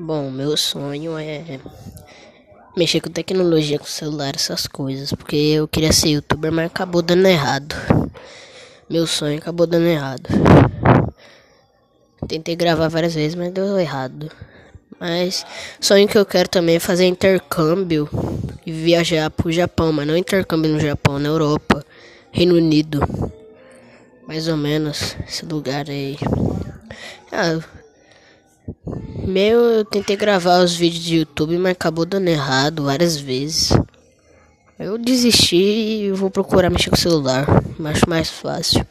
Bom, meu sonho é mexer com tecnologia, com celular, essas coisas. Porque eu queria ser youtuber, mas acabou dando errado. Meu sonho acabou dando errado. Tentei gravar várias vezes, mas deu errado. Mas sonho que eu quero também é fazer intercâmbio e viajar pro Japão, mas não intercâmbio no Japão, na Europa, Reino Unido. Mais ou menos esse lugar aí. Ah, meu, eu tentei gravar os vídeos de YouTube, mas acabou dando errado várias vezes. Eu desisti e vou procurar mexer com o celular. Acho mais fácil.